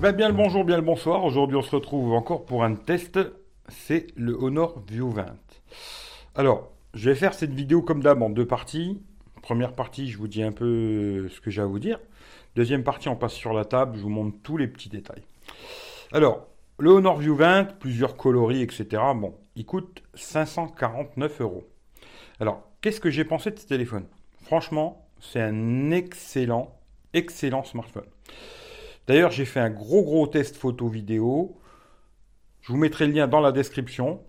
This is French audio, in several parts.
ben, bien le bonjour, bien le bonsoir. Aujourd'hui, on se retrouve encore pour un test. C'est le Honor View 20. Alors, je vais faire cette vidéo comme d'hab en deux parties. Première partie, je vous dis un peu ce que j'ai à vous dire. Deuxième partie, on passe sur la table, je vous montre tous les petits détails. Alors, le Honor View 20, plusieurs coloris, etc. Bon, il coûte 549 euros. Alors, qu'est-ce que j'ai pensé de ce téléphone? Franchement, c'est un excellent, excellent smartphone. D'ailleurs, j'ai fait un gros gros test photo vidéo. Je vous mettrai le lien dans la description.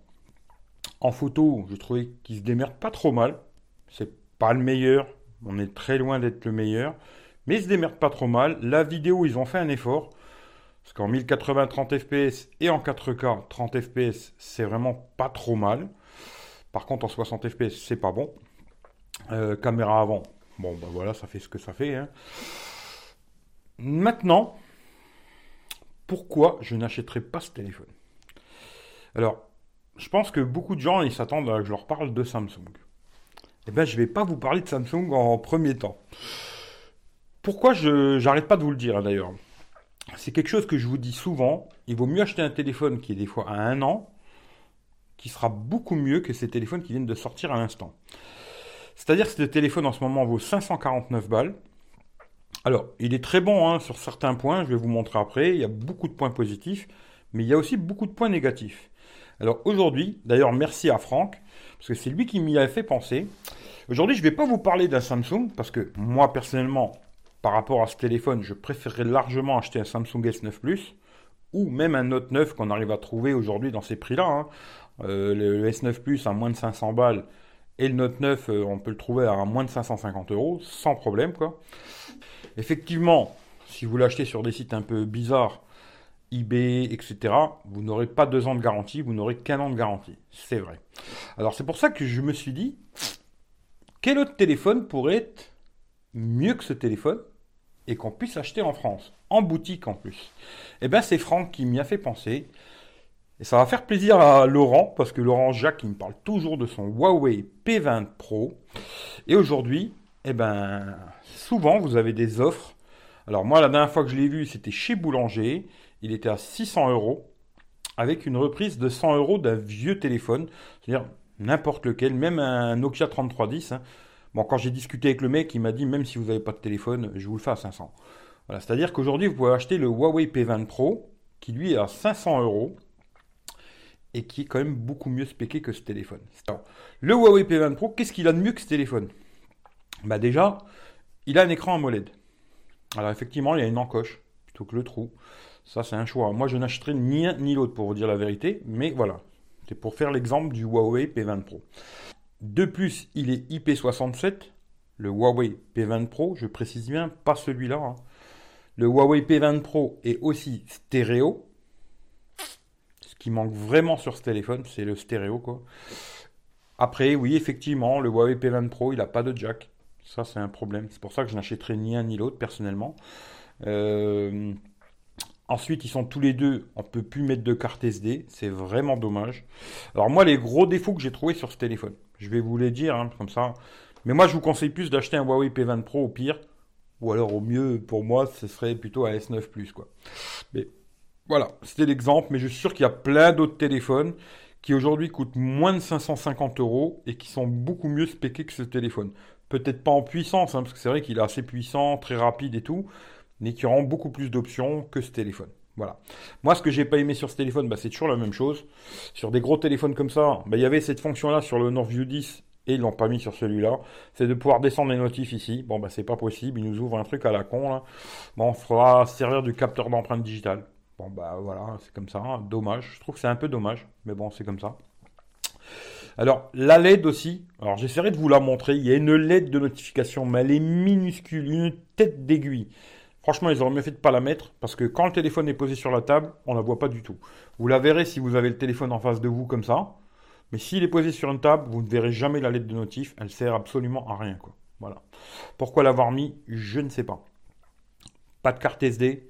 En photo, je trouvais qu'il se démerde pas trop mal. C'est pas le meilleur. On est très loin d'être le meilleur. Mais il se démerde pas trop mal. La vidéo, ils ont fait un effort. Parce qu'en 1080 30 fps et en 4K 30 fps, c'est vraiment pas trop mal. Par contre, en 60 fps, c'est pas bon. Euh, caméra avant, bon, ben voilà, ça fait ce que ça fait. Hein. Maintenant, pourquoi je n'achèterai pas ce téléphone Alors, je pense que beaucoup de gens, ils s'attendent à que je leur parle de Samsung. Eh bien, je ne vais pas vous parler de Samsung en premier temps. Pourquoi je n'arrête pas de vous le dire, hein, d'ailleurs? C'est quelque chose que je vous dis souvent. Il vaut mieux acheter un téléphone qui est des fois à un an, qui sera beaucoup mieux que ces téléphones qui viennent de sortir à l'instant. C'est-à-dire que ce téléphone en ce moment vaut 549 balles. Alors, il est très bon hein, sur certains points, je vais vous montrer après. Il y a beaucoup de points positifs, mais il y a aussi beaucoup de points négatifs. Alors aujourd'hui, d'ailleurs merci à Franck, parce que c'est lui qui m'y a fait penser. Aujourd'hui, je ne vais pas vous parler d'un Samsung, parce que moi personnellement, par rapport à ce téléphone, je préférerais largement acheter un Samsung S9 Plus, ou même un Note 9 qu'on arrive à trouver aujourd'hui dans ces prix-là. Hein. Euh, le, S9 Plus à moins de 500 balles, et le Note 9, euh, on peut le trouver à moins de 550 euros, sans problème, quoi. Effectivement, si vous l'achetez sur des sites un peu bizarres, eBay, etc., vous n'aurez pas deux ans de garantie, vous n'aurez qu'un an de garantie. C'est vrai. Alors c'est pour ça que je me suis dit, quel autre téléphone pourrait être mieux que ce téléphone et qu'on puisse acheter en France, en boutique en plus? Eh bien c'est Franck qui m'y a fait penser. Et ça va faire plaisir à Laurent, parce que Laurent Jacques, il me parle toujours de son Huawei P20 Pro. Et aujourd'hui, eh ben, souvent, vous avez des offres. Alors moi, la dernière fois que je l'ai vu, c'était chez Boulanger. Il était à 600 euros, avec une reprise de 100 euros d'un vieux téléphone. C'est-à-dire n'importe lequel, même un Nokia 3310. Hein. Bon, quand j'ai discuté avec le mec, il m'a dit, même si vous n'avez pas de téléphone, je vous le fais à 500. Voilà, c'est-à-dire qu'aujourd'hui, vous pouvez acheter le Huawei P20 Pro, qui lui est à 500 euros et qui est quand même beaucoup mieux spéqué que ce téléphone. le Huawei P20 Pro, qu'est-ce qu'il a de mieux que ce téléphone? Bah déjà, il a un écran AMOLED. Alors effectivement, il y a une encoche plutôt que le trou. Ça, c'est un choix. Moi, je n'achèterai ni un ni l'autre pour vous dire la vérité, mais voilà. C'est pour faire l'exemple du Huawei P20 Pro. De plus, il est IP67, le Huawei P20 Pro, je précise bien, pas celui-là. Hein. Le Huawei P20 Pro est aussi stéréo, qui manque vraiment sur ce téléphone, c'est le stéréo quoi. Après, oui, effectivement, le Huawei P20 Pro, il n'a pas de jack. Ça, c'est un problème. C'est pour ça que je n'achèterai ni un ni l'autre, personnellement. Euh, ensuite, ils sont tous les deux, on peut plus mettre de carte SD. C'est vraiment dommage. Alors moi, les gros défauts que j'ai trouvés sur ce téléphone, je vais vous les dire, hein, comme ça. Mais moi, je vous conseille plus d'acheter un Huawei P20 Pro au pire. Ou alors, au mieux, pour moi, ce serait plutôt un S9 Plus, quoi. Mais voilà, c'était l'exemple, mais je suis sûr qu'il y a plein d'autres téléphones qui aujourd'hui coûtent moins de 550 euros et qui sont beaucoup mieux spéqués que ce téléphone. Peut-être pas en puissance, hein, parce que c'est vrai qu'il est assez puissant, très rapide et tout, mais qui auront beaucoup plus d'options que ce téléphone. Voilà. Moi, ce que j'ai pas aimé sur ce téléphone, bah, c'est toujours la même chose. Sur des gros téléphones comme ça, bah, il y avait cette fonction-là sur le Norview 10 et ils l'ont pas mis sur celui-là. C'est de pouvoir descendre les notifs ici. Bon, bah, c'est pas possible. Ils nous ouvrent un truc à la con. Bon, on faudra servir du capteur d'empreinte digitale. Bon, bah voilà, c'est comme ça. Hein. Dommage. Je trouve que c'est un peu dommage. Mais bon, c'est comme ça. Alors, la LED aussi. Alors, j'essaierai de vous la montrer. Il y a une LED de notification, mais elle est minuscule. Une tête d'aiguille. Franchement, ils auraient mieux fait de pas la mettre parce que quand le téléphone est posé sur la table, on la voit pas du tout. Vous la verrez si vous avez le téléphone en face de vous comme ça. Mais s'il est posé sur une table, vous ne verrez jamais la LED de notif. Elle sert absolument à rien, quoi. Voilà. Pourquoi l'avoir mis Je ne sais pas. Pas de carte SD.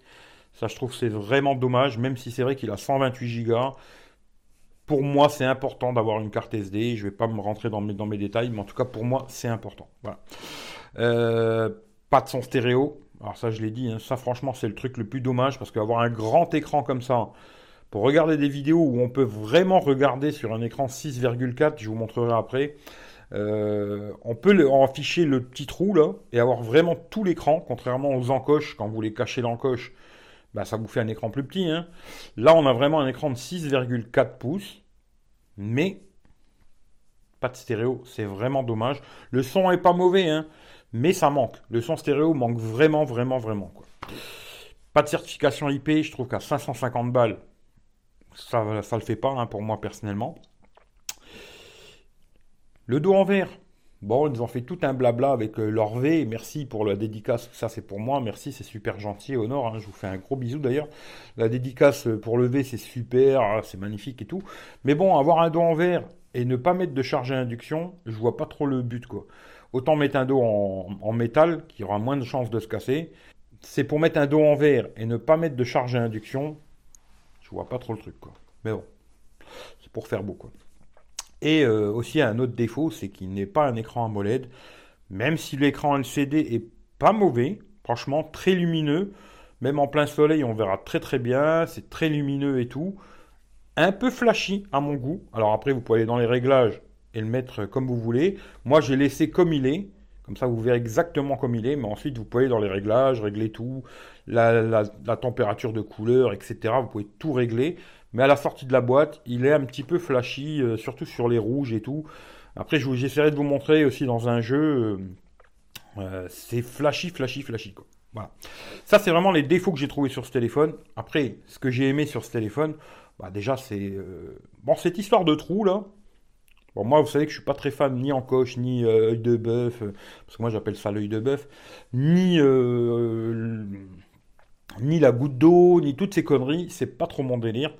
Ça, je trouve c'est vraiment dommage, même si c'est vrai qu'il a 128 Go. Pour moi, c'est important d'avoir une carte SD. Je ne vais pas me rentrer dans mes, détails, mais en tout cas, pour moi, c'est important. Voilà. Euh, pas de son stéréo. Alors ça, je l'ai dit, hein, ça franchement, c'est le truc le plus dommage parce qu'avoir un grand écran comme ça, pour regarder des vidéos où on peut vraiment regarder sur un écran 6,4, je vous montrerai après, euh, on peut le, afficher le petit trou là et avoir vraiment tout l'écran, contrairement aux encoches, quand vous les cachez l'encoche, bah, ça vous fait un écran plus petit. Hein. Là, on a vraiment un écran de 6,4 pouces, mais pas de stéréo, c'est vraiment dommage. Le son est pas mauvais, hein, mais ça manque. Le son stéréo manque vraiment, vraiment, vraiment. Pas de certification IP, je trouve qu'à 550 balles, ça ne le fait pas hein, pour moi personnellement. Le dos en. Bon, ils ont fait tout un blabla avec euh, leur V. Merci pour la dédicace. Ça, c'est pour moi. Merci, c'est super gentil. Au nord, hein. je vous fais un gros bisou d'ailleurs. La dédicace pour le V, c'est super. Ah, c'est magnifique et tout. Mais bon, avoir un dos en verre et ne pas mettre de charge à induction, je vois pas trop le but, quoi. Autant mettre un dos en, métal, qui aura moins de chances de se casser. C'est pour mettre un dos en verre et ne pas mettre de charge à induction, je vois pas trop le truc, quoi. Mais bon, c'est pour faire beau, quoi. Et euh, aussi un autre défaut, c'est qu'il n'est pas un écran AMOLED. Même si l'écran LCD est pas mauvais, franchement très lumineux, même en plein soleil on verra très très bien, c'est très lumineux et tout. Un peu flashy à mon goût. Alors après vous pouvez aller dans les réglages et le mettre comme vous voulez. Moi j'ai laissé comme il est. Comme ça, vous verrez exactement comme il est. Mais ensuite, vous pouvez aller dans les réglages, régler tout, la, la température de couleur, etc. Vous pouvez tout régler. Mais à la sortie de la boîte, il est un petit peu flashy, euh, surtout sur les rouges et tout. Après, j'essaierai de vous montrer aussi dans un jeu. Euh, euh, c'est flashy, flashy, flashy. Voilà. Ça, c'est vraiment les défauts que j'ai trouvés sur ce téléphone. Après, ce que j'ai aimé sur ce téléphone, bah, déjà, c'est. Bon, cette histoire de trou, là. Bon, moi, vous savez que je suis pas très fan ni en coche, ni œil de bœuf, parce que moi j'appelle ça l'œil de bœuf, ni ni la goutte d'eau, ni toutes ces conneries, c'est pas trop mon délire.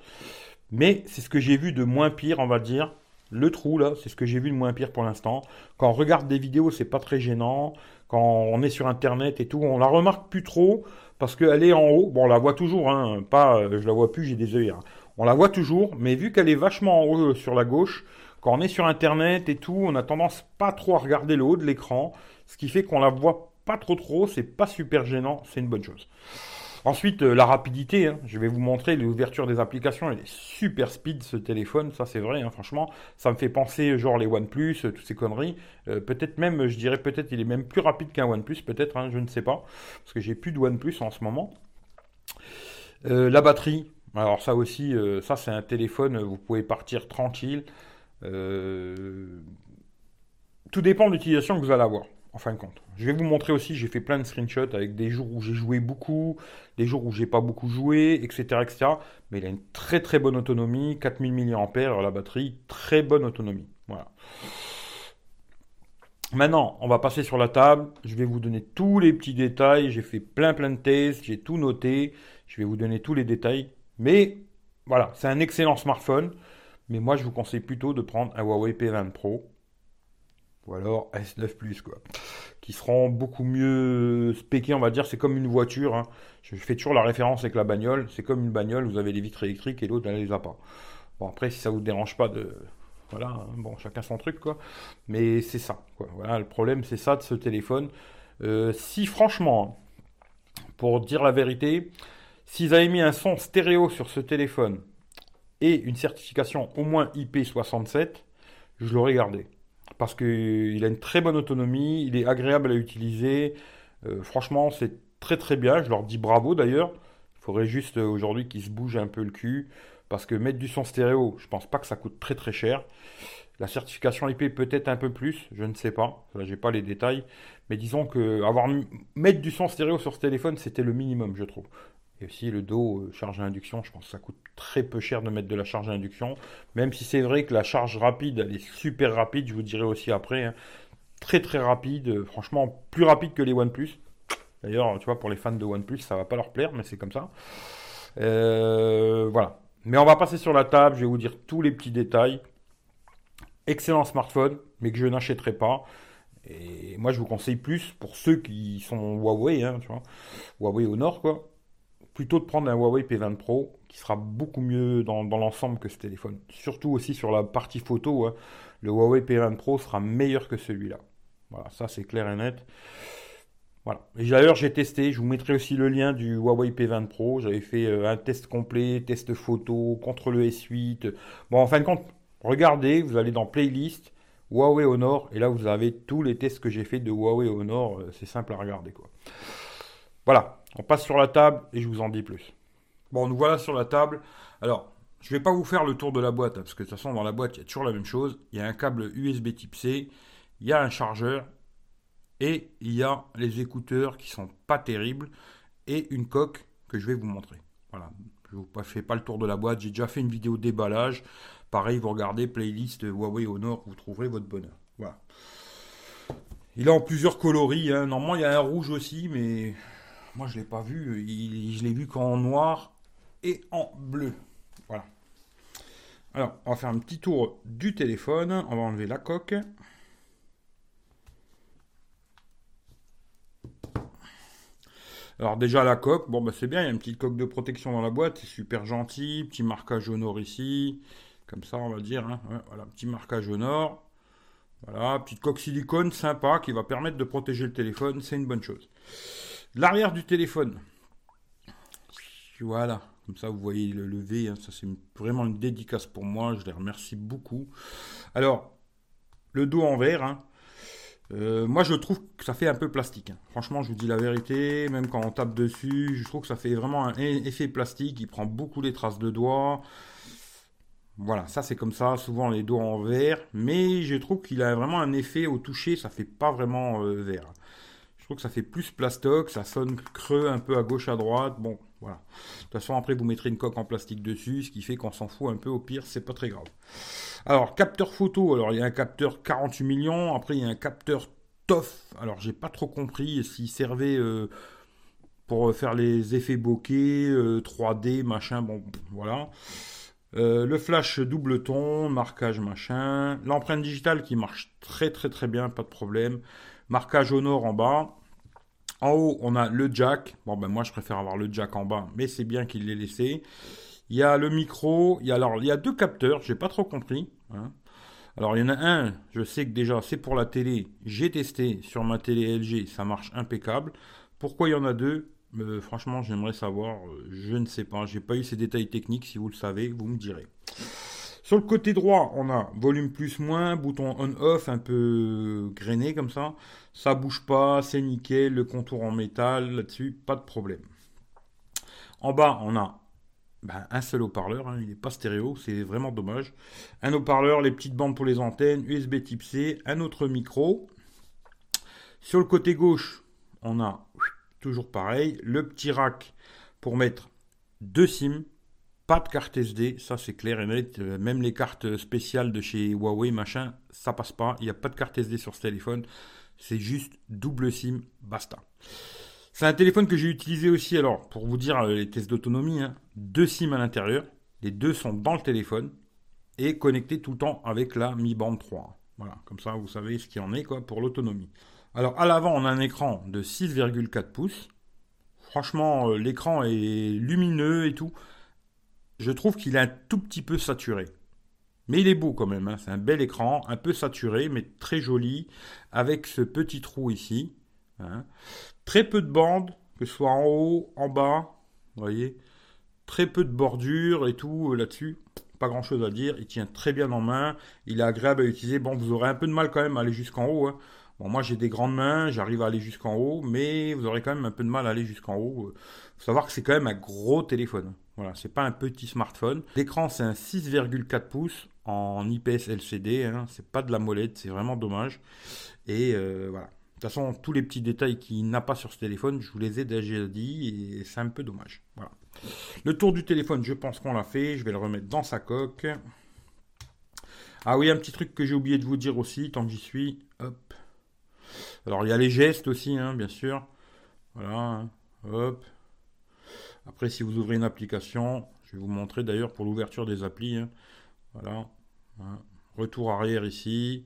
Mais c'est ce que j'ai vu de moins pire, on va dire. Le trou là, c'est ce que j'ai vu de moins pire pour l'instant. Quand on regarde des vidéos, c'est pas très gênant. Quand on est sur internet et tout, on la remarque plus trop parce qu'elle est en haut. Bon, on la voit toujours, hein, pas, euh, je la vois plus, j'ai des œillères. On la voit toujours, mais vu qu'elle est vachement en haut euh, sur la gauche, quand on est sur internet et tout, on a tendance pas trop à regarder le haut de l'écran, ce qui fait qu'on la voit pas trop trop, c'est pas super gênant, c'est une bonne chose. Ensuite, euh, la rapidité. Hein. Je vais vous montrer l'ouverture des applications. Il est super speed ce téléphone, ça c'est vrai. Hein, franchement, ça me fait penser genre les OnePlus, euh, toutes ces conneries. Euh, peut-être même, je dirais peut-être, il est même plus rapide qu'un OnePlus, peut-être. Hein, je ne sais pas, parce que j'ai plus de OnePlus en ce moment. la batterie. Alors ça aussi, ça c'est un téléphone. Vous pouvez partir tranquille. tout dépend de l'utilisation que vous allez avoir en fin de compte. Je vais vous montrer aussi, j'ai fait plein de screenshots avec des jours où j'ai joué beaucoup, des jours où j'ai pas beaucoup joué, etc., etc. Mais il a une très très bonne autonomie, 4000 mAh la batterie, très bonne autonomie. Voilà. Maintenant, on va passer sur la table. Je vais vous donner tous les petits détails. J'ai fait plein plein de tests, j'ai tout noté. Je vais vous donner tous les détails. Mais voilà, c'est un excellent smartphone. Mais moi, je vous conseille plutôt de prendre un Huawei P20 Pro ou alors S9 Plus, quoi, qui seront beaucoup mieux spéqués, on va dire. C'est comme une voiture. Hein. Je fais toujours la référence avec la bagnole. C'est comme une bagnole, vous avez les vitres électriques et l'autre, elle les a pas. Bon, après, si ça vous dérange pas de. Voilà, hein, bon, chacun son truc, quoi. Mais c'est ça. Voilà, le problème, c'est ça de ce téléphone. Euh, si, franchement, pour dire la vérité, s'ils avaient mis un son stéréo sur ce téléphone et une certification au moins IP67, je l'aurais gardé parce qu'il a une très bonne autonomie, il est agréable à utiliser. Euh, franchement, c'est très très bien. Je leur dis bravo d'ailleurs. Il faudrait juste euh, aujourd'hui qu'ils se bougent un peu le cul. Parce que mettre du son stéréo, je pense pas que ça coûte très très cher. La certification IP peut-être un peu plus, je ne sais pas. Là, j'ai pas les détails. Mais disons que avoir mettre du son stéréo sur ce téléphone, c'était le minimum, je trouve. Et aussi le dos euh, charge à induction, je pense que ça coûte très peu cher de mettre de la charge à induction. Même si c'est vrai que la charge rapide, elle est super rapide, je vous dirai aussi après. Hein. Très très rapide, euh, franchement plus rapide que les OnePlus. D'ailleurs, tu vois, pour les fans de OnePlus, ça va pas leur plaire, mais c'est comme ça. Euh, voilà. Mais on va passer sur la table, je vais vous dire tous les petits détails. Excellent smartphone, mais que je n'achèterai pas. Et moi, je vous conseille plus pour ceux qui sont Huawei, hein, tu vois, Huawei au nord, quoi plutôt de prendre un Huawei P20 Pro qui sera beaucoup mieux dans, l'ensemble que ce téléphone. Surtout aussi sur la partie photo, hein. le Huawei P20 Pro sera meilleur que celui-là. Voilà, ça c'est clair et net. Voilà. Et d'ailleurs, j'ai testé. Je vous mettrai aussi le lien du Huawei P20 Pro. J'avais fait euh, un test complet, test photo contre le S8. Bon, en fin de compte, regardez, vous allez dans playlist Huawei Honor et là vous avez tous les tests que j'ai fait de Huawei Honor. Euh, c'est simple à regarder quoi. Voilà, on passe sur la table et je vous en dis plus. Bon, nous voilà sur la table. Alors, je ne vais pas vous faire le tour de la boîte, hein, parce que de toute façon, dans la boîte, il y a toujours la même chose. Il y a un câble USB type C, il y a un chargeur, et il y a les écouteurs qui sont pas terribles, et une coque que je vais vous montrer. Voilà, je ne vous fais pas le tour de la boîte, j'ai déjà fait une vidéo déballage. Pareil, vous regardez playlist Huawei Honor, vous trouverez votre bonheur. Voilà. Il est en plusieurs coloris. Hein. Normalement, il y a un rouge aussi, mais moi, je l'ai pas vu. je l'ai vu qu'en noir et en bleu. Voilà. Alors, on va faire un petit tour du téléphone. On va enlever la coque. Alors déjà la coque, bon bah c'est bien, il y a une petite coque de protection dans la boîte, c'est super gentil, petit marquage au nord ici, comme ça on va dire, hein. voilà, petit marquage au nord, voilà, petite coque silicone sympa qui va permettre de protéger le téléphone, c'est une bonne chose. L'arrière du téléphone, voilà, comme ça, vous voyez le lever. Hein, ça, c'est vraiment une dédicace pour moi. Je les remercie beaucoup. Alors, le dos en verre. Hein, euh, moi, je trouve que ça fait un peu plastique. Hein. Franchement, je vous dis la vérité. Même quand on tape dessus, je trouve que ça fait vraiment un effet plastique. Il prend beaucoup les traces de doigts. Voilà, ça c'est comme ça, souvent les dos en verre, mais je trouve qu'il a vraiment un effet au toucher, ça fait pas vraiment euh, vert. Je trouve que ça fait plus plastoc, ça sonne creux un peu à gauche à droite. Bon, voilà. De toute façon, après, vous mettrez une coque en plastique dessus, ce qui fait qu'on s'en fout un peu. Au pire, c'est pas très grave. Alors, capteur photo. Alors, il y a un capteur 48 millions. Après, il y a un capteur TOF. Alors, j'ai pas trop compris s'il servait euh, pour faire les effets bokeh, 3D, euh, machin. Bon, voilà. Euh, le flash double ton, marquage machin, l'empreinte digitale qui marche très très très bien, pas de problème. Marquage au nord en bas. En haut, on a le jack. Bon, ben moi, je préfère avoir le jack en bas, mais c'est bien qu'il l'ait laissé. Il y a le micro. Il y a, deux capteurs. J'ai pas trop compris. Hein. Alors, il y en a un. Je sais que déjà, c'est pour la télé. J'ai testé sur ma télé LG. Ça marche impeccable. Pourquoi il y en a deux? Euh, Franchement, j'aimerais savoir. Je ne sais pas. J'ai pas eu ces détails techniques. Si vous le savez, vous me direz. Sur le côté droit, on a volume plus moins, bouton on-off un peu grainé comme ça. Ça bouge pas, c'est nickel, le contour en métal là-dessus, pas de problème. En bas, on a ben, un seul haut-parleur, hein, il n'est pas stéréo, c'est vraiment dommage. Un haut-parleur, les petites bandes pour les antennes, USB type C, un autre micro. Sur le côté gauche, on a toujours pareil, le petit rack pour mettre deux SIM, pas de carte SD, ça c'est clair et net. Euh, même les cartes spéciales de chez Huawei, machin, ça passe pas. Il n'y a pas de carte SD sur ce téléphone. C'est juste double SIM, basta. C'est un téléphone que j'ai utilisé aussi, alors, pour vous dire euh, les tests d'autonomie, hein. deux SIM à l'intérieur. Les deux sont dans le téléphone et connectés tout le temps avec la Mi Band 3. Voilà, comme ça vous savez ce qu'il en est pour l'autonomie. Alors à l'avant, on a un écran de 6,4 pouces. Franchement, euh, l'écran est lumineux et tout je trouve qu'il est un tout petit peu saturé. Mais il est beau quand même, hein. c'est un bel écran, un peu saturé, mais très joli, avec ce petit trou ici. Hein. Très peu de bandes, que ce soit en haut, en bas, voyez. Très peu de bordures et tout euh, là-dessus. Pas grand chose à dire, il tient très bien en main, il est agréable à utiliser. Bon, vous aurez un peu de mal quand même à aller jusqu'en haut. Hein. Bon, moi j'ai des grandes mains, j'arrive à aller jusqu'en haut, mais vous aurez quand même un peu de mal à aller jusqu'en haut. Faut savoir que c'est quand même un gros téléphone. Voilà, c'est pas un petit smartphone. L'écran c'est un 6,4 pouces en IPS LCD. Hein. C'est pas de la molette, c'est vraiment dommage. Et euh, voilà. De toute façon, tous les petits détails qu'il n'a pas sur ce téléphone, je vous les ai déjà dit et c'est un peu dommage. Voilà. Le tour du téléphone, je pense qu'on l'a fait. Je vais le remettre dans sa coque. Ah oui, un petit truc que j'ai oublié de vous dire aussi, tant que j'y suis. Hop. Alors, il y a les gestes aussi, hein, bien sûr. Voilà. Hein. Hop. Après, si vous ouvrez une application, je vais vous montrer d'ailleurs pour l'ouverture des applis. Hein. Voilà. Hein. Retour arrière ici.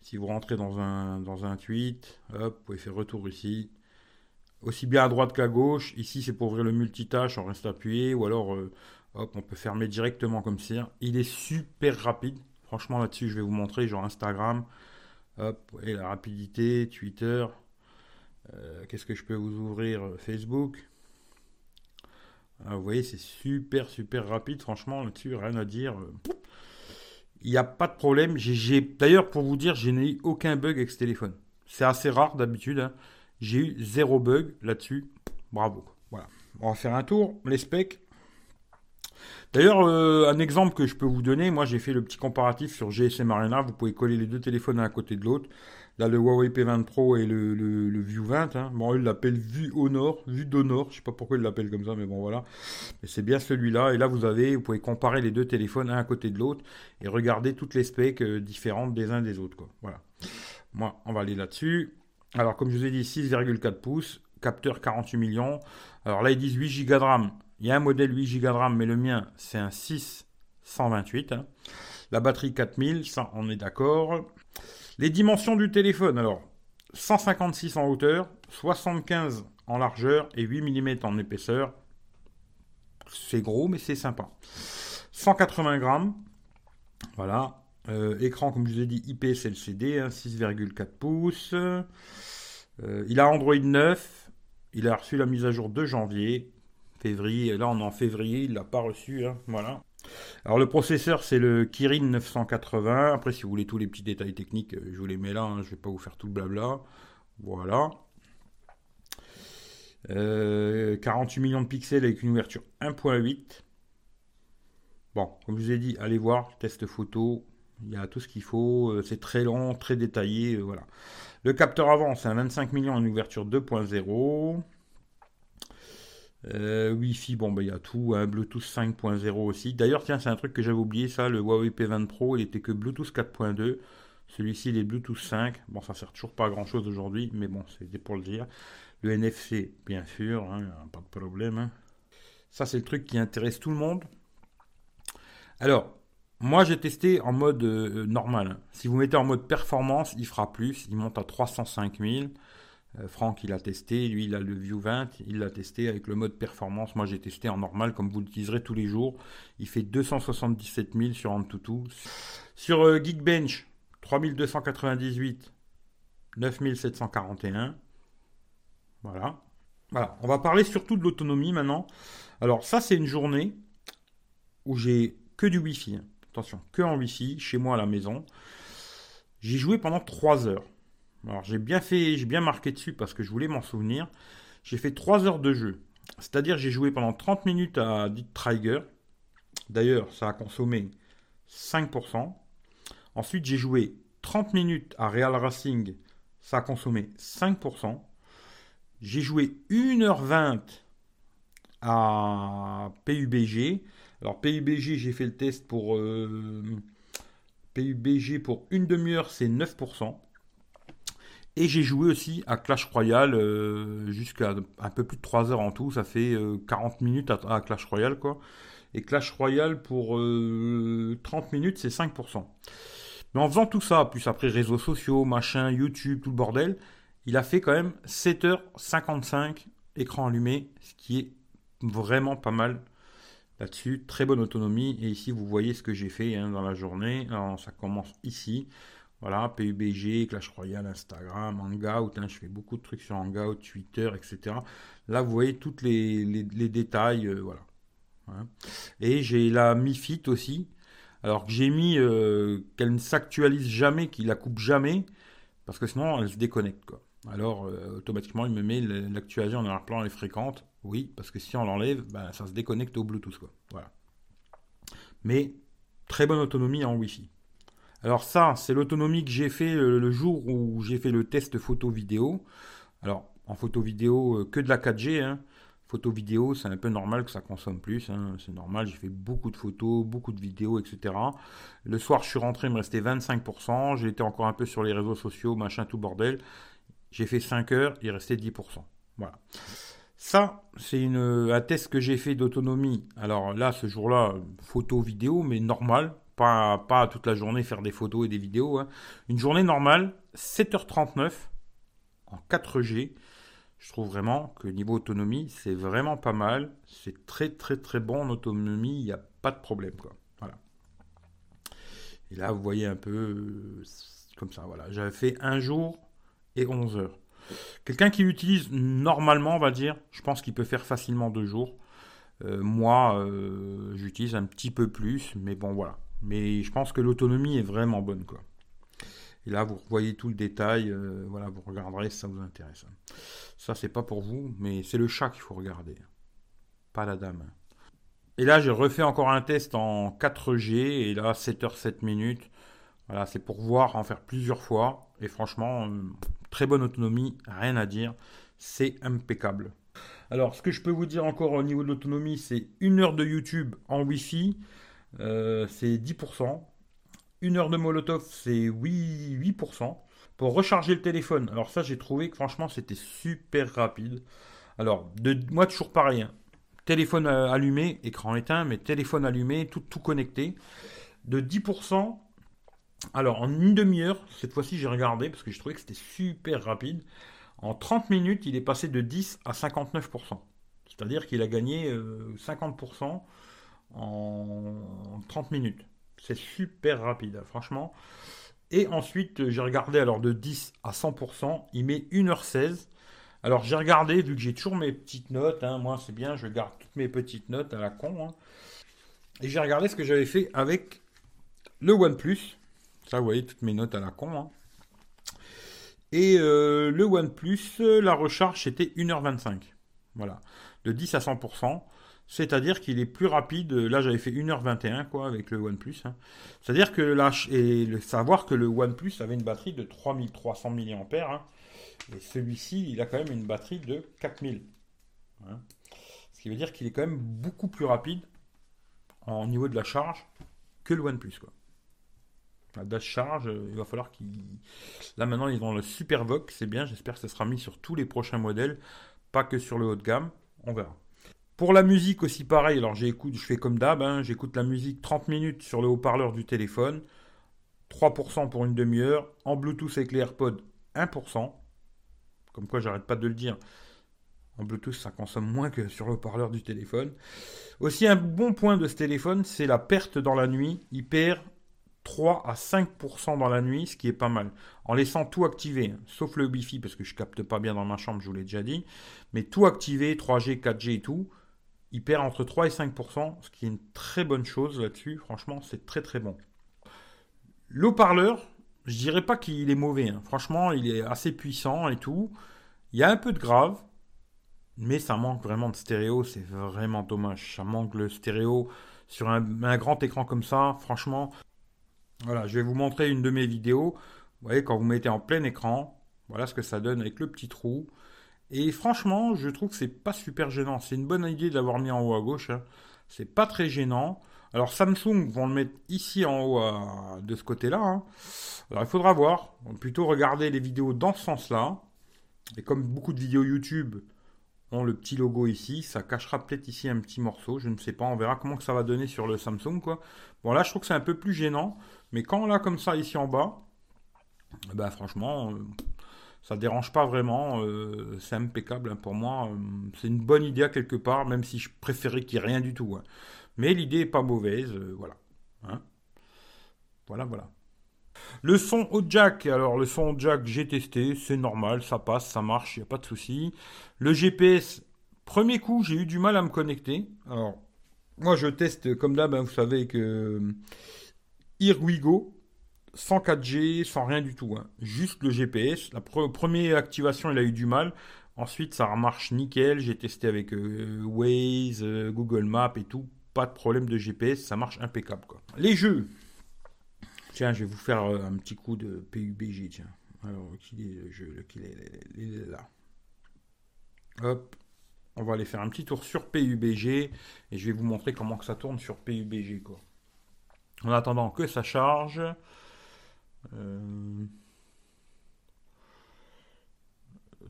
Si vous rentrez dans un, dans un tweet, hop, vous pouvez faire retour ici. Aussi bien à droite qu'à gauche. Ici, c'est pour ouvrir le multitâche, on reste appuyé. Ou alors, euh, hop, on peut fermer directement comme ça. Il est super rapide. Franchement, là-dessus, je vais vous montrer, genre Instagram. Hop, et la rapidité, Twitter. Euh, qu'est-ce que je peux vous ouvrir? Facebook. Ah, vous voyez, c'est super, super rapide. Franchement, là-dessus, rien à dire. Il n'y a pas de problème. D'ailleurs, pour vous dire, je n'ai eu aucun bug avec ce téléphone. C'est assez rare d'habitude. Hein. J'ai eu zéro bug là-dessus. Bravo. Voilà. On va faire un tour. Les specs. D'ailleurs, euh, un exemple que je peux vous donner, moi j'ai fait le petit comparatif sur GSM Arena, vous pouvez coller les deux téléphones à côté de l'autre. Là, le Huawei P20 Pro et le, le, View 20. Hein. Bon, il l'appelle Vue Honor, Vue d'Honor. Je sais pas pourquoi il l'appelle comme ça, mais bon, voilà. Mais c'est bien celui-là. Et là, vous avez, vous pouvez comparer les deux téléphones un à côté de l'autre et regarder toutes les specs euh, différentes des uns des autres. Voilà. Moi, on va aller là-dessus. Alors, comme je vous ai dit, 6,4 pouces, capteur 48 millions. Alors là, ils disent 8 Go de RAM. Il y a un modèle 8 Go de RAM, mais le mien, c'est un 6 128. Hein. La batterie 4000, ça, on est d'accord. Les dimensions du téléphone, alors 156 en hauteur, 75 en largeur et 8 mm en épaisseur. C'est gros, mais c'est sympa. 180 grammes. Voilà. Euh, écran, comme je vous ai dit, IPS LCD, 6,4 pouces. Euh, il a Android 9. Il a reçu la mise à jour de janvier. Février. Là, on est en février. Il l'a pas reçu. Hein, voilà. Alors le processeur c'est le Kirin 980. Après si vous voulez tous les petits détails techniques, euh, je vous les mets là, hein. je ne vais pas vous faire tout le blabla. Voilà. 48 euh, millions de pixels avec une ouverture 1.8. Bon, comme je vous ai dit, allez voir, test photo, il y a tout ce qu'il faut, euh, c'est très long, très détaillé, voilà. Le capteur avant, c'est un 25 millions, une ouverture 2.0. Euh, Wi-Fi, bon, bah, il y a tout. Hein, Bluetooth 5.0 aussi. D'ailleurs, tiens, c'est un truc que j'avais oublié, ça. Le Huawei P20 Pro, il était que Bluetooth 4.2. Celui-ci, il est Bluetooth 5. Bon, ça sert toujours pas à grand chose aujourd'hui, mais bon, c'était pour le dire. Le NFC, bien sûr, hein, pas de problème. Hein. Ça, c'est le truc qui intéresse tout le monde. Alors, moi, j'ai testé en mode euh, normal. Si vous mettez en mode performance, il fera plus. Il monte à 305 000. Euh, Franck, il a testé, lui, il a le View 20, il l'a testé avec le mode performance. Moi, j'ai testé en normal, comme vous l'utiliserez tous les jours. Il fait 277 000 sur Antutu. Sur euh, Geekbench, 3298, 9741. Voilà. Voilà. On va parler surtout de l'autonomie maintenant. Alors, ça, c'est une journée où j'ai que du Wi-Fi. Attention, que en Wi-Fi, chez moi à la maison. J'ai joué pendant 3 heures. Alors j'ai bien fait, j'ai bien marqué dessus parce que je voulais m'en souvenir. J'ai fait 3 heures de jeu. C'est-à-dire j'ai joué pendant 30 minutes à Dit Trigger. D'ailleurs, ça a consommé 5%. Ensuite, j'ai joué 30 minutes à Real Racing. Ça a consommé 5%. J'ai joué 1h20 à PUBG. Alors PUBG, j'ai fait le test pour euh, PUBG pour une demi-heure, c'est 9%. Et j'ai joué aussi à Clash Royale euh, jusqu'à un peu plus de 3 heures en tout. Ça fait 40 euh, minutes à, Clash Royale, quoi. Et Clash Royale pour 30 euh, minutes, c'est 5%. Mais en faisant tout ça, plus après réseaux sociaux, machin, YouTube, tout le bordel, il a fait quand même 7h55 écran allumé, ce qui est vraiment pas mal là-dessus. Très bonne autonomie. Et ici, vous voyez ce que j'ai fait hein, dans la journée. Alors, ça commence ici. Voilà, PUBG, Clash Royale, Instagram, Hangout. Hein, je fais beaucoup de trucs sur Hangout, Twitter, etc. Là, vous voyez tous les, détails. Euh, voilà. Hein. Et j'ai la Mi Fit aussi. Alors que j'ai mis euh, qu'elle ne s'actualise jamais, qu'il la coupe jamais, parce que sinon elle se déconnecte. Alors euh, automatiquement il me met l'actualisation en arrière-plan est fréquente. Oui, parce que si on l'enlève, ben, ça se déconnecte au Bluetooth. Quoi. Voilà. Mais très bonne autonomie en Wi-Fi. Alors ça, c'est l'autonomie que j'ai fait euh, le, jour où j'ai fait le test photo-vidéo. Alors, en photo-vidéo, euh, que de la 4G. Hein. Photo-vidéo, c'est un peu normal que ça consomme plus. Hein. C'est normal, j'ai fait beaucoup de photos, beaucoup de vidéos, etc. Le soir, je suis rentré, il me restait 25%. J'ai été encore un peu sur les réseaux sociaux, machin, tout bordel. J'ai fait 5 heures, il restait 10%. Voilà. Ça, c'est un test que j'ai fait d'autonomie. Alors là, ce jour-là, photo-vidéo, mais normal, pas, toute la journée faire des photos et des vidéos. Hein. Une journée normale, 7h39 en 4G. Je trouve vraiment que niveau autonomie, c'est vraiment pas mal. C'est très très très bon en autonomie, il n'y a pas de problème. Voilà. Et là, vous voyez un peu euh, comme ça. Voilà. J'avais fait un jour et 11 heures. Quelqu'un qui l'utilise normalement, on va dire, je pense qu'il peut faire facilement deux jours. Euh, moi, euh, j'utilise un petit peu plus, mais bon, voilà. Mais je pense que l'autonomie est vraiment bonne, quoi. Et là, vous voyez tout le détail. Euh, voilà, vous regarderez si ça vous intéresse. Ça, c'est pas pour vous, mais c'est le chat qu'il faut regarder, pas la dame. Et là, j'ai refait encore un test en 4G, et là, 7h, 7 minutes. Voilà, c'est pour voir, en faire plusieurs fois. Et franchement, très bonne autonomie, rien à dire. C'est impeccable. Alors, ce que je peux vous dire encore au niveau de l'autonomie, c'est une heure de YouTube en Wi-Fi, euh, c'est 10%. Une heure de Molotov, c'est 8%. Pour recharger le téléphone, alors ça, j'ai trouvé que franchement, c'était super rapide. Alors, de, moi, toujours pareil. Hein. Téléphone euh, allumé, écran éteint, mais téléphone allumé, tout, connecté. De 10%, alors en une demi-heure, cette fois-ci, j'ai regardé parce que je trouvais que c'était super rapide. En 30 minutes, il est passé de 10 à 59%. C'est-à-dire qu'il a gagné 50% euh, en 30 minutes. C'est super rapide, hein, franchement. Et ensuite, j'ai regardé alors de 10 à 100%, il met 1h16. Alors j'ai regardé, vu que j'ai toujours mes petites notes, hein, moi c'est bien, je garde toutes mes petites notes à la con. Hein. et j'ai regardé ce que j'avais fait avec le OnePlus. Ça, vous voyez, toutes mes notes à la con. Et euh, le OnePlus, la recharge, c'était 1h25. Voilà. De 10 à 100%. C'est-à-dire qu'il est plus rapide. Là, j'avais fait 1h21 quoi, avec le OnePlus. Hein. C'est-à-dire que là, le savoir que le OnePlus avait une batterie de 3300 mAh. Hein. Et celui-ci, il a quand même une batterie de 4000. Hein. Ce qui veut dire qu'il est quand même beaucoup plus rapide en niveau de la charge que le OnePlus. Quoi. La dash charge, il va falloir qu'il. Là maintenant, ils est dans le Supervox, c'est bien. J'espère que ça sera mis sur tous les prochains modèles, pas que sur le haut de gamme. On verra. Pour la musique aussi pareil, alors j'écoute, je fais comme d'hab, hein. j'écoute la musique 30 minutes sur le haut-parleur du téléphone, 3% pour une demi-heure, en Bluetooth avec les AirPods 1%, comme quoi j'arrête pas de le dire, en Bluetooth ça consomme moins que sur le haut-parleur du téléphone. Aussi un bon point de ce téléphone, c'est la perte dans la nuit, il perd 3 à 5% dans la nuit, ce qui est pas mal. En laissant tout activé, hein, sauf le Wi-Fi, parce que je capte pas bien dans ma chambre, je vous l'ai déjà dit. Mais tout activé, 3G, 4G et tout, il perd entre 3 et 5%, ce qui est une très bonne chose là-dessus. Franchement, c'est très très bon. Le parleur je dirais pas qu'il est mauvais. Hein. Franchement, il est assez puissant et tout. Il y a un peu de grave, mais ça manque vraiment de stéréo. C'est vraiment dommage. Ça manque le stéréo sur un grand écran comme ça. Franchement, voilà, je vais vous montrer une de mes vidéos. Vous voyez, quand vous mettez en plein écran, voilà ce que ça donne avec le petit trou. Et franchement, je trouve que c'est pas super gênant. C'est une bonne idée de l'avoir mis en haut à gauche. Hein. C'est pas très gênant. Alors Samsung vont le mettre ici en haut de ce côté-là. Hein. Alors il faudra voir. Plutôt regarder les vidéos dans ce sens-là. Et comme beaucoup de vidéos YouTube ont le petit logo ici, ça cachera peut-être ici un petit morceau. Je ne sais pas. On verra comment ça va donner sur le Samsung. Quoi. Bon là, je trouve que c'est un peu plus gênant. Mais quand on l'a comme ça ici en bas, bah franchement, euh, ça dérange pas vraiment. Euh, c'est impeccable hein, pour moi. Euh, c'est une bonne idée à quelque part, même si je préférais qu'il n'y ait rien du tout. Hein. Mais l'idée est pas mauvaise, voilà. Hein. voilà, voilà. Le son au jack, alors le son au jack j'ai testé, c'est normal, ça passe, ça marche, il n'y a pas de souci. Le GPS, premier coup j'ai eu du mal à me connecter. Alors moi je teste comme d'hab, vous savez que Here we go, sans 4G, sans rien du tout. Hein. Juste le GPS. La première activation, il a eu du mal. Ensuite, ça marche nickel. J'ai testé avec euh, Waze, euh, Google Maps et tout. Pas de problème de GPS, ça marche impeccable. Quoi. Les jeux. Tiens, je vais vous faire euh, un petit coup de PUBG. Tiens. Alors, qui est le jeu Il est là. Hop. On va aller faire un petit tour sur PUBG et je vais vous montrer comment que ça tourne sur PUBG. Quoi en attendant que ça charge. Euh,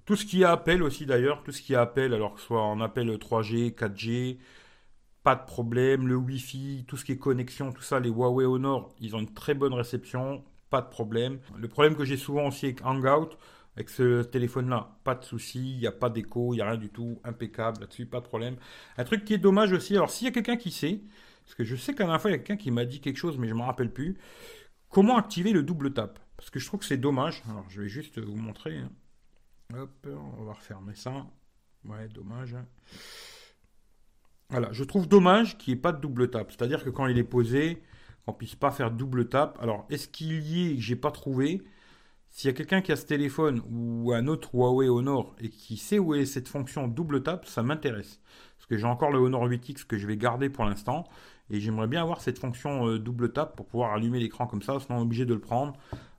tout ce qui est appel aussi d'ailleurs, tout ce qui est appel, alors que ce soit en appel 3G, 4G, pas de problème. Le Wi-Fi, tout ce qui est connexion, tout ça, les Huawei Honor, ils ont une très bonne réception, pas de problème. Le problème que j'ai souvent aussi avec Hangout, avec ce téléphone-là, pas de souci, il n'y a pas d'écho, il n'y a rien du tout, impeccable là-dessus, pas de problème. Un truc qui est dommage aussi, alors s'il y a quelqu'un qui sait, parce que je sais qu'à la fois, il y a quelqu'un qui m'a dit quelque chose, mais je ne me rappelle plus. Comment activer le double tap? Parce que je trouve que c'est dommage. Alors, je vais juste vous montrer. Hein. Hop, on va refermer ça. Ouais, dommage. Voilà, je trouve dommage qu'il n'y ait pas de double tap. C'est-à-dire que quand il est posé, qu'on puisse pas faire double tap. Alors, est-ce qu'il y est j'ai pas trouvé? S'il y a quelqu'un qui a ce téléphone ou un autre Huawei Honor et qui sait où est cette fonction double tap, ça m'intéresse. Parce que j'ai encore le Honor 8X que je vais garder pour l'instant. Et j'aimerais bien avoir cette fonction euh, double tap pour pouvoir allumer l'écran comme ça, sinon obligé de le prendre.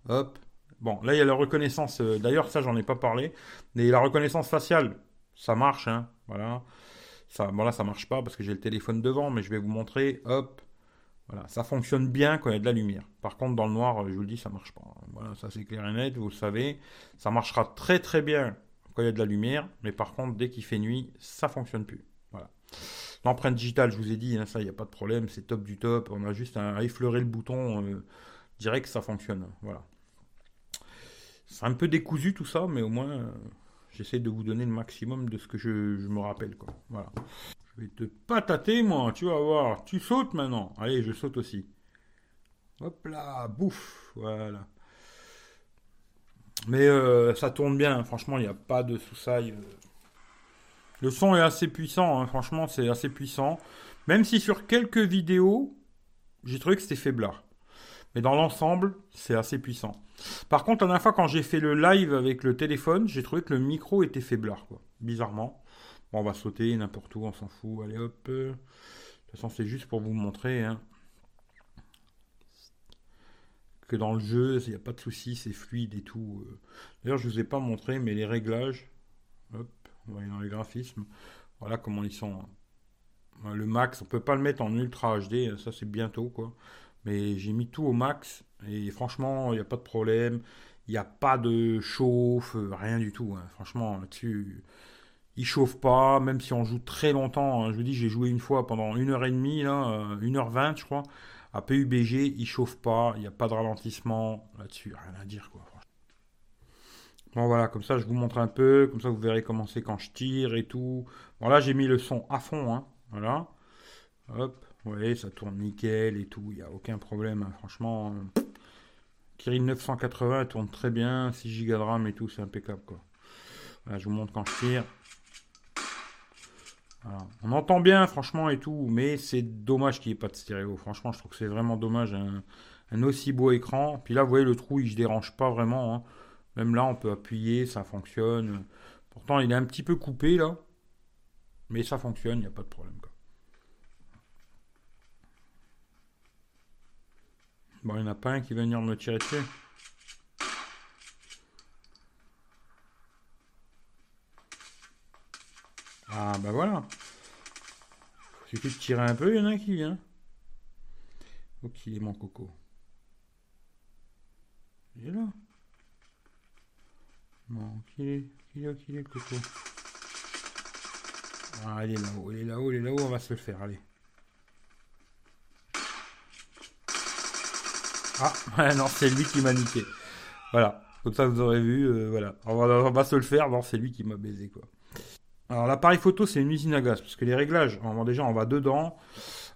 Hop. Bon, là il y a la reconnaissance. Euh, d'ailleurs, ça j'en ai pas parlé. Mais la reconnaissance faciale, ça marche. Hein, voilà. Ça, bon là ça marche pas parce que j'ai le téléphone devant, mais je vais vous montrer. Hop. Voilà, ça fonctionne bien quand il y a de la lumière. Par contre, dans le noir, je vous le dis, ça marche pas. Voilà, ça c'est clair et net, vous le savez. Ça marchera très très bien quand il y a de la lumière, mais par contre, dès qu'il fait nuit, ça fonctionne plus. Voilà. L'empreinte digitale, je vous ai dit, hein, ça, il n'y a pas de problème, c'est top du top. On a juste à effleurer le bouton euh, direct, ça fonctionne. Voilà. C'est un peu décousu tout ça, mais au moins, euh, j'essaie de vous donner le maximum de ce que je, me rappelle. Quoi. Voilà. Je vais te patater, moi, tu vas voir. Tu sautes maintenant. Allez, je saute aussi. Hop là, bouffe. Voilà. Mais euh, ça tourne bien, franchement, il n'y a pas de sous-saille. Le son est assez puissant, hein. franchement, c'est assez puissant. Même si sur quelques vidéos, j'ai trouvé que c'était faiblard. Mais dans l'ensemble, c'est assez puissant. Par contre, la dernière fois, quand j'ai fait le live avec le téléphone, j'ai trouvé que le micro était faiblard. Bizarrement. Bon, on va sauter n'importe où, on s'en fout. Allez hop. De toute façon, c'est juste pour vous montrer hein, que dans le jeu, il n'y a pas de souci, c'est fluide et tout. D'ailleurs, je ne vous ai pas montré, mais les réglages. Hop dans les graphismes. Voilà comment ils sont. Le max, on peut pas le mettre en ultra HD, ça c'est bientôt quoi. Mais j'ai mis tout au max et franchement, il n'y a pas de problème. Il n'y a pas de chauffe, rien du tout. Hein. Franchement, là-dessus, il chauffe pas, même si on joue très longtemps. Hein. Je vous dis, j'ai joué une fois pendant une heure et demie, là, 1h20, euh, je crois. À PUBG, il chauffe pas, il n'y a pas de ralentissement là-dessus, rien à dire quoi. Bon voilà, comme ça je vous montre un peu, comme ça vous verrez comment c'est quand je tire et tout. Bon là j'ai mis le son à fond, hein. Voilà. Hop, vous voyez, ça tourne nickel et tout, il n'y a aucun problème, hein. franchement. Kirin 980 tourne très bien, 6 Go de RAM et tout, c'est impeccable quoi. Voilà, je vous montre quand je tire. On entend bien franchement et tout, mais c'est dommage qu'il n'y ait pas de stéréo. Franchement, je trouve que c'est vraiment dommage un, aussi beau écran. Puis là, vous voyez, le trou, il ne dérange pas vraiment. Hein. Même là, on peut appuyer, ça fonctionne. Pourtant, il est un petit peu coupé là. Mais ça fonctionne, il n'y a pas de problème. Bon, il n'y en a pas un qui va venir me tirer dessus. Ah bah voilà. Il suffit de tirer un peu, il y en a un qui vient. Ok, il est mon coco. Il est là. Bon, qui est, qui est, le coco Ah, il est là-haut, il est là-haut, est là-haut, on va se le faire, allez. Ah, non, c'est lui qui m'a niqué. Voilà, comme ça vous aurez vu, euh, voilà. On va, se le faire, c'est lui qui m'a baisé, quoi. Alors l'appareil photo, c'est une usine à gaz, parce que les réglages, on, déjà, on va dedans.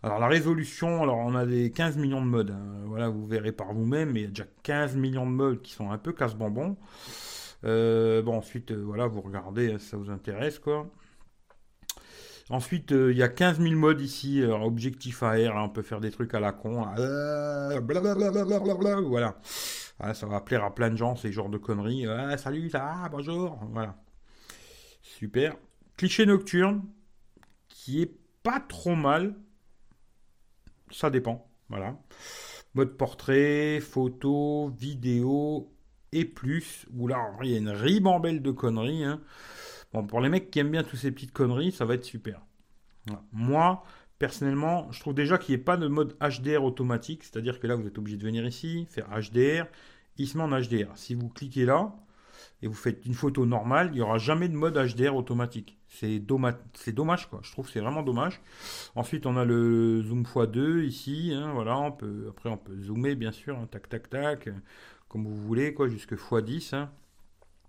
Alors la résolution, alors on a des 15 millions de modes. Hein. Voilà, vous verrez par vous-même, mais il y a déjà 15 millions de modes qui sont un peu casse-bonbons. Euh, bon, ensuite, euh, voilà, vous regardez, ça vous intéresse, quoi. Ensuite, euh, il y a 15 000 modes ici, objectif AR, on peut faire des trucs à la con. voilà. Ah, ça va plaire à plein de gens, ces genres de conneries. Ah, salut, ça bonjour. Voilà. Super. Cliché nocturne, qui est pas trop mal. Ça dépend. Voilà. Mode portrait, photo, vidéo, plus, où là, il y a une ribambelle de conneries. Hein. Bon, pour les mecs qui aiment bien toutes ces petites conneries, ça va être super. Moi, personnellement, je trouve déjà qu'il n'y ait pas de mode HDR automatique, c'est-à-dire que là, vous êtes obligé de venir ici, faire HDR, il se en HDR. Si vous cliquez là, et vous faites une photo normale, il n'y aura jamais de mode HDR automatique. C'est dommage, dommage quoi. Je trouve c'est vraiment dommage. Ensuite, on a le zoom x2 ici. Hein, voilà, on peut, après on peut zoomer bien sûr. Hein, tac, tac, tac comme vous voulez, quoi, jusque x10. Hein.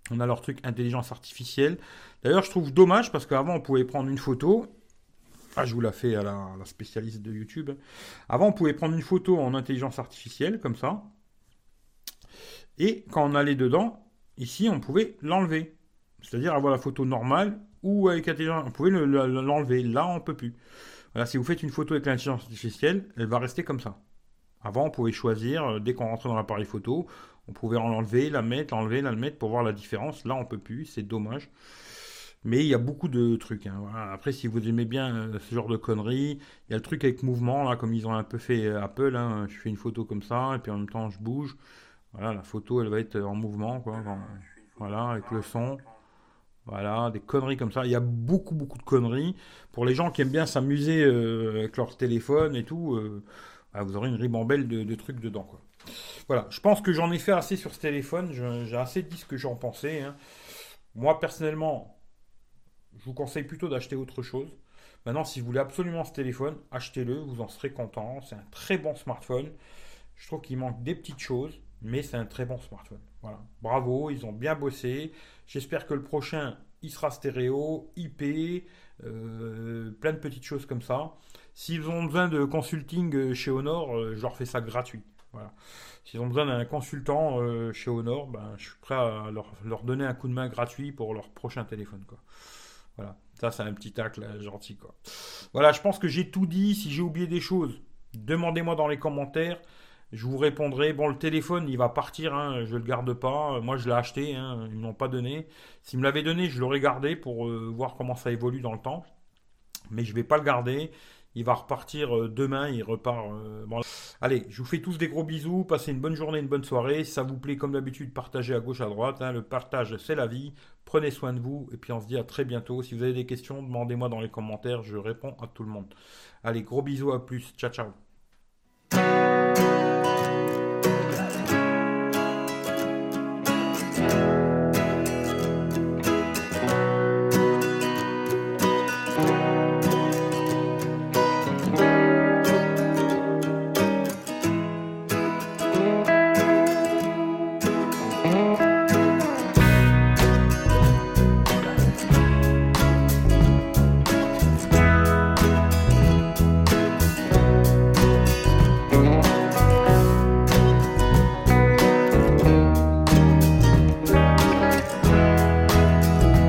On a leur truc intelligence artificielle. D'ailleurs, je trouve dommage parce qu'avant, on pouvait prendre une photo. Ah, je vous la fais à la, spécialiste de YouTube. Avant, on pouvait prendre une photo en intelligence artificielle, comme ça. Et quand on allait dedans, ici, on pouvait l'enlever. C'est-à-dire avoir la photo normale ou avec l'intelligence. Vous pouvez l'enlever. Là, on peut plus. Voilà, si vous faites une photo avec l'intelligence artificielle, elle va rester comme ça. Avant, on pouvait choisir, euh, dès qu'on rentrait dans l'appareil photo, on pouvait l'enlever, la mettre, l'enlever, la mettre pour voir la différence. Là, on peut plus, c'est dommage. Mais il y a beaucoup de trucs. Hein. Après, si vous aimez bien euh, ce genre de conneries, il y a le truc avec mouvement, là, comme ils ont un peu fait euh, Apple. Hein. Je fais une photo comme ça, et puis en même temps, je bouge. Voilà, la photo, elle va être en mouvement. Voilà, avec le son. Voilà, des conneries comme ça. Il y a beaucoup, beaucoup de conneries. Pour les gens qui aiment bien s'amuser euh, avec leur téléphone et tout, bah, vous aurez une ribambelle de, trucs dedans. Voilà, je pense que j'en ai fait assez sur ce téléphone. J'ai assez dit ce que j'en pensais. Hein. Moi, personnellement, je vous conseille plutôt d'acheter autre chose. Maintenant, si vous voulez absolument ce téléphone, achetez-le, vous en serez content. C'est un très bon smartphone. Je trouve qu'il manque des petites choses, mais c'est un très bon smartphone. Voilà. Bravo, ils ont bien bossé. J'espère que le prochain, il sera stéréo, IP, euh, plein de petites choses comme ça. S'ils ont besoin de consulting euh, chez Honor, euh, je leur fais ça gratuit. Voilà. S'ils ont besoin d'un consultant chez Honor, ben, je suis prêt à leur, donner un coup de main gratuit pour leur prochain téléphone. Quoi. Voilà. Ça, c'est un petit tacle gentil. Quoi. Voilà, je pense que j'ai tout dit. Si j'ai oublié des choses, demandez-moi dans les commentaires je vous répondrai. Bon, le téléphone, il va partir, hein, je ne le garde pas. Moi, je l'ai acheté, hein, ils ne m'ont pas donné. S'ils me l'avaient donné, je l'aurais gardé pour euh, voir comment ça évolue dans le temps. Mais je ne vais pas le garder. Il va repartir euh, demain, il repart. Euh, bon. Allez, je vous fais tous des gros bisous. Passez une bonne journée, une bonne soirée. Si ça vous plaît, comme d'habitude, partagez à gauche, à droite. Hein. Le partage, c'est la vie. Prenez soin de vous. Et puis, on se dit à très bientôt. Si vous avez des questions, demandez-moi dans les commentaires. Je réponds à tout le monde. Allez, gros bisous, à plus. Ciao, ciao.